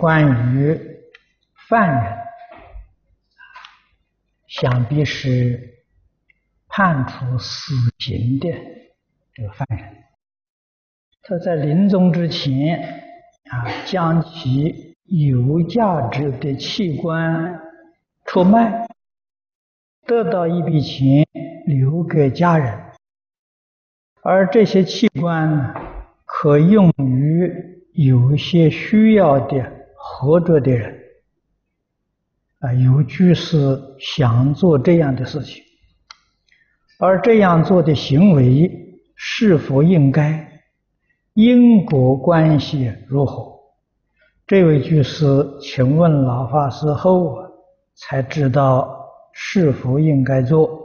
关于犯人，想必是判处死刑的这个犯人，他在临终之前啊，将其有价值的器官出卖，得到一笔钱留给家人，而这些器官可用于有些需要的。活着的人啊，有居士想做这样的事情，而这样做的行为是否应该？因果关系如何？这位居士，请问老法师后，才知道是否应该做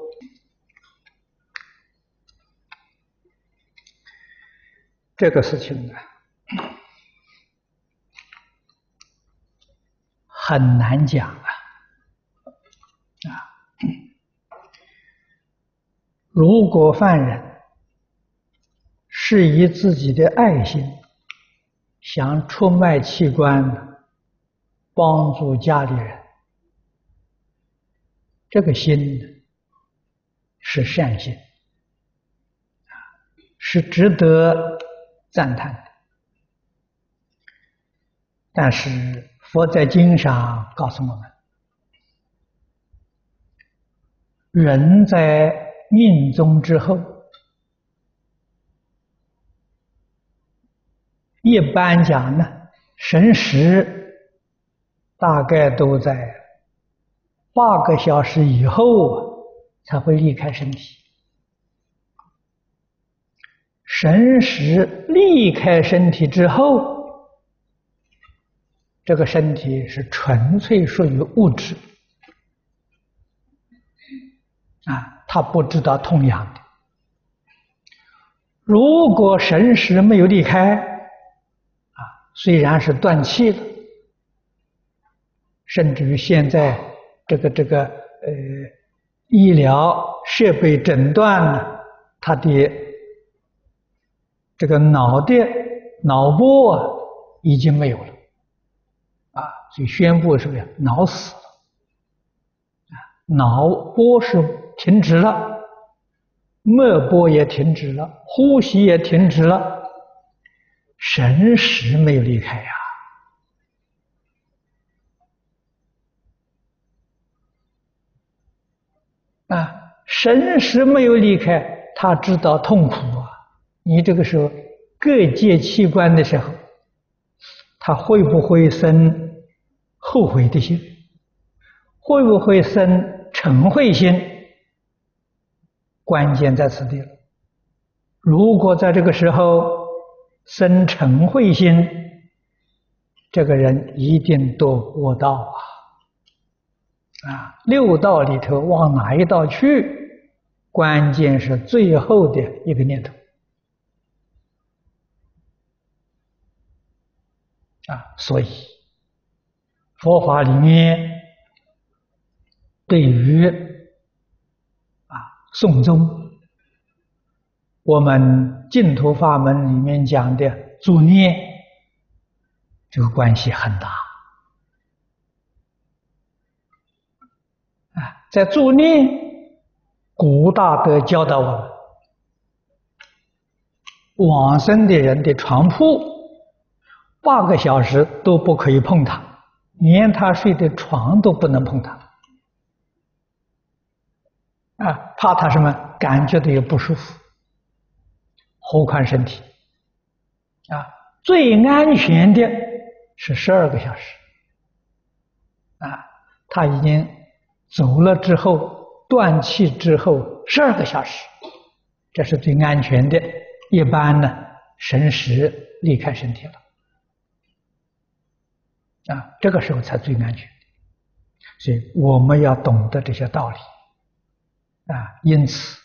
这个事情啊。很难讲啊！啊，如果犯人是以自己的爱心想出卖器官，帮助家里人，这个心是善心，啊，是值得赞叹的，但是。佛在经上告诉我们，人在命终之后，一般讲呢，神识大概都在八个小时以后才会离开身体。神识离开身体之后。这个身体是纯粹属于物质啊，他不知道痛痒的。如果神识没有离开啊，虽然是断气了，甚至于现在这个这个呃医疗设备诊断了他的这个脑的脑波已经没有了。所以宣布什么呀？脑死了，脑波是停止了，脉搏也停止了，呼吸也停止了，神识没有离开呀，啊，神识没有离开，他知道痛苦啊。你这个时候各界器官的时候，他会不会生？后悔的心会不会生嗔恚心？关键在此地了。如果在这个时候生嗔恚心，这个人一定堕恶道啊！啊，六道里头往哪一道去？关键是最后的一个念头啊，所以。佛法里面对于啊诵经，我们净土法门里面讲的助念，这个关系很大啊。在助念，古大德教导我们，往生的人的床铺，八个小时都不可以碰它。连他睡的床都不能碰他，啊，怕他什么？感觉到有不舒服，何况身体，啊，最安全的是十二个小时，啊，他已经走了之后，断气之后十二个小时，这是最安全的。一般呢，神识离开身体了。啊，这个时候才最安全，所以我们要懂得这些道理，啊，因此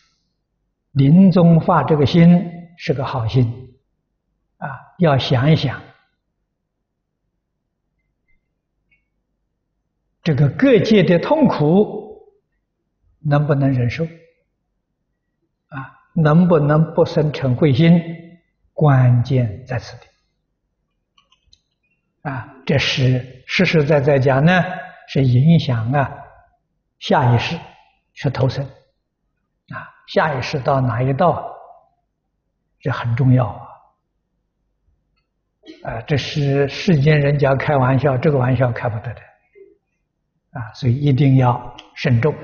临终发这个心是个好心，啊，要想一想，这个各界的痛苦能不能忍受，啊，能不能不生嗔恚心，关键在此地。啊，这是实实在在讲呢，是影响啊下一世去投生啊，下一世到哪一道，这很重要啊。啊，这是世间人家开玩笑，这个玩笑开不得的啊，所以一定要慎重。